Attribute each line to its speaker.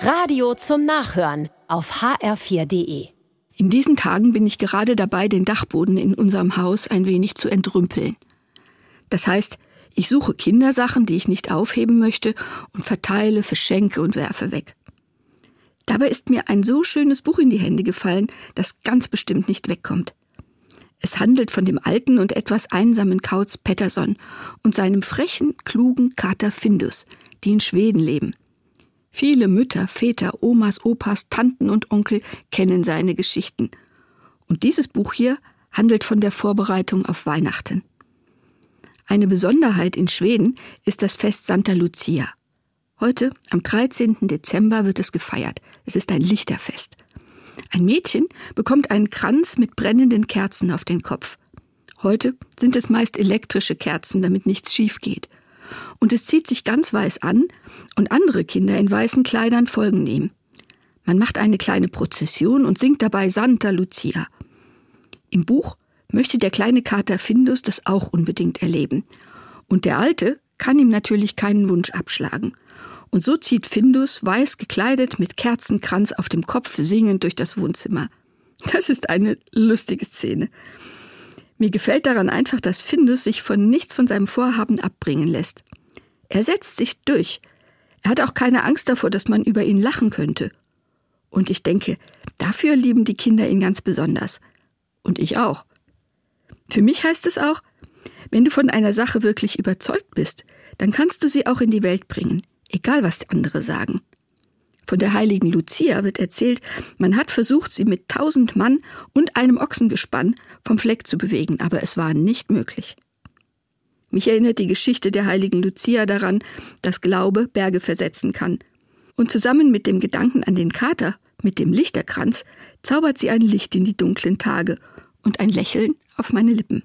Speaker 1: Radio zum Nachhören auf hr4.de.
Speaker 2: In diesen Tagen bin ich gerade dabei, den Dachboden in unserem Haus ein wenig zu entrümpeln. Das heißt, ich suche Kindersachen, die ich nicht aufheben möchte, und verteile, verschenke und werfe weg. Dabei ist mir ein so schönes Buch in die Hände gefallen, das ganz bestimmt nicht wegkommt. Es handelt von dem alten und etwas einsamen Kauz Pettersson und seinem frechen, klugen Kater Findus, die in Schweden leben. Viele Mütter, Väter, Omas, Opas, Tanten und Onkel kennen seine Geschichten. Und dieses Buch hier handelt von der Vorbereitung auf Weihnachten. Eine Besonderheit in Schweden ist das Fest Santa Lucia. Heute, am 13. Dezember, wird es gefeiert. Es ist ein Lichterfest. Ein Mädchen bekommt einen Kranz mit brennenden Kerzen auf den Kopf. Heute sind es meist elektrische Kerzen, damit nichts schief geht und es zieht sich ganz weiß an und andere Kinder in weißen Kleidern folgen ihm. Man macht eine kleine Prozession und singt dabei Santa Lucia. Im Buch möchte der kleine Kater Findus das auch unbedingt erleben. Und der Alte kann ihm natürlich keinen Wunsch abschlagen. Und so zieht Findus weiß gekleidet mit Kerzenkranz auf dem Kopf singend durch das Wohnzimmer. Das ist eine lustige Szene. Mir gefällt daran einfach, dass Findus sich von nichts von seinem Vorhaben abbringen lässt. Er setzt sich durch. Er hat auch keine Angst davor, dass man über ihn lachen könnte. Und ich denke, dafür lieben die Kinder ihn ganz besonders. Und ich auch. Für mich heißt es auch, wenn du von einer Sache wirklich überzeugt bist, dann kannst du sie auch in die Welt bringen, egal was andere sagen. Von der heiligen Lucia wird erzählt, man hat versucht, sie mit tausend Mann und einem Ochsengespann vom Fleck zu bewegen, aber es war nicht möglich. Mich erinnert die Geschichte der heiligen Lucia daran, dass Glaube Berge versetzen kann. Und zusammen mit dem Gedanken an den Kater, mit dem Lichterkranz, zaubert sie ein Licht in die dunklen Tage und ein Lächeln auf meine Lippen.